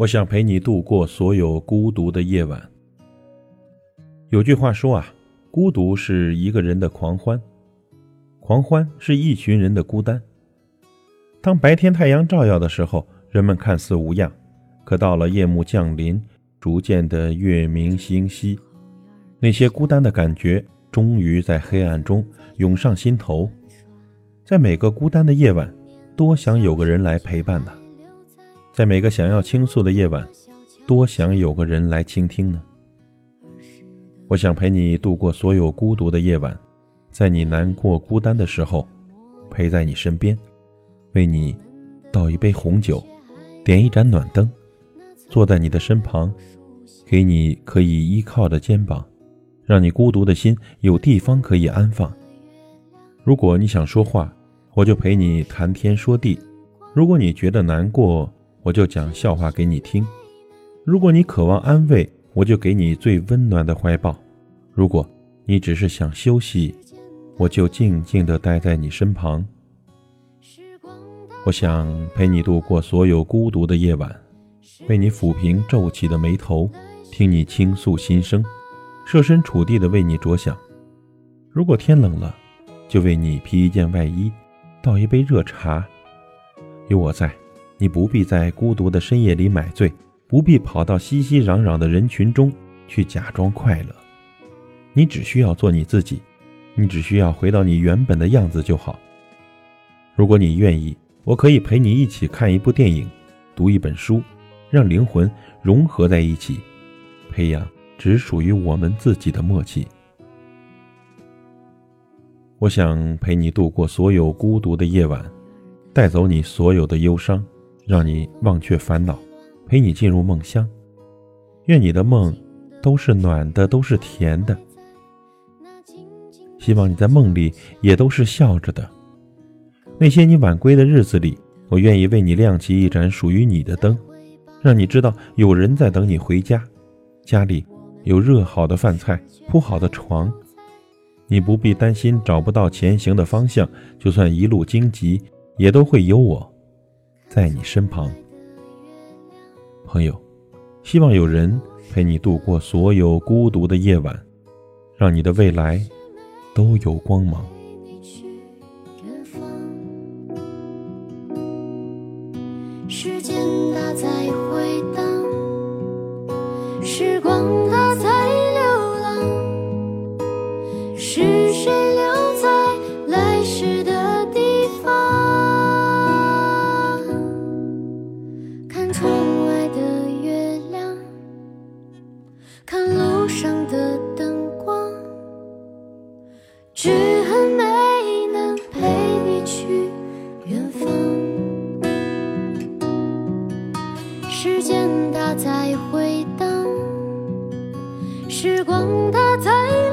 我想陪你度过所有孤独的夜晚。有句话说啊，孤独是一个人的狂欢，狂欢是一群人的孤单。当白天太阳照耀的时候，人们看似无恙，可到了夜幕降临，逐渐的月明星稀，那些孤单的感觉终于在黑暗中涌上心头。在每个孤单的夜晚，多想有个人来陪伴呢；在每个想要倾诉的夜晚，多想有个人来倾听呢。我想陪你度过所有孤独的夜晚，在你难过孤单的时候，陪在你身边，为你倒一杯红酒，点一盏暖灯，坐在你的身旁，给你可以依靠的肩膀，让你孤独的心有地方可以安放。如果你想说话，我就陪你谈天说地；如果你觉得难过，我就讲笑话给你听；如果你渴望安慰，我就给你最温暖的怀抱。如果你只是想休息，我就静静地待在你身旁。我想陪你度过所有孤独的夜晚，为你抚平皱起的眉头，听你倾诉心声，设身处地地为你着想。如果天冷了，就为你披一件外衣，倒一杯热茶。有我在，你不必在孤独的深夜里买醉。不必跑到熙熙攘攘的人群中去假装快乐，你只需要做你自己，你只需要回到你原本的样子就好。如果你愿意，我可以陪你一起看一部电影，读一本书，让灵魂融合在一起，培养只属于我们自己的默契。我想陪你度过所有孤独的夜晚，带走你所有的忧伤，让你忘却烦恼。陪你进入梦乡，愿你的梦都是暖的，都是甜的。希望你在梦里也都是笑着的。那些你晚归的日子里，我愿意为你亮起一盏属于你的灯，让你知道有人在等你回家。家里有热好的饭菜，铺好的床，你不必担心找不到前行的方向。就算一路荆棘，也都会有我在你身旁。朋友，希望有人陪你度过所有孤独的夜晚，让你的未来都有光芒。时间它在回荡，时光看路上的灯光，只恨没能陪你去远方。时间它在回荡，时光它在。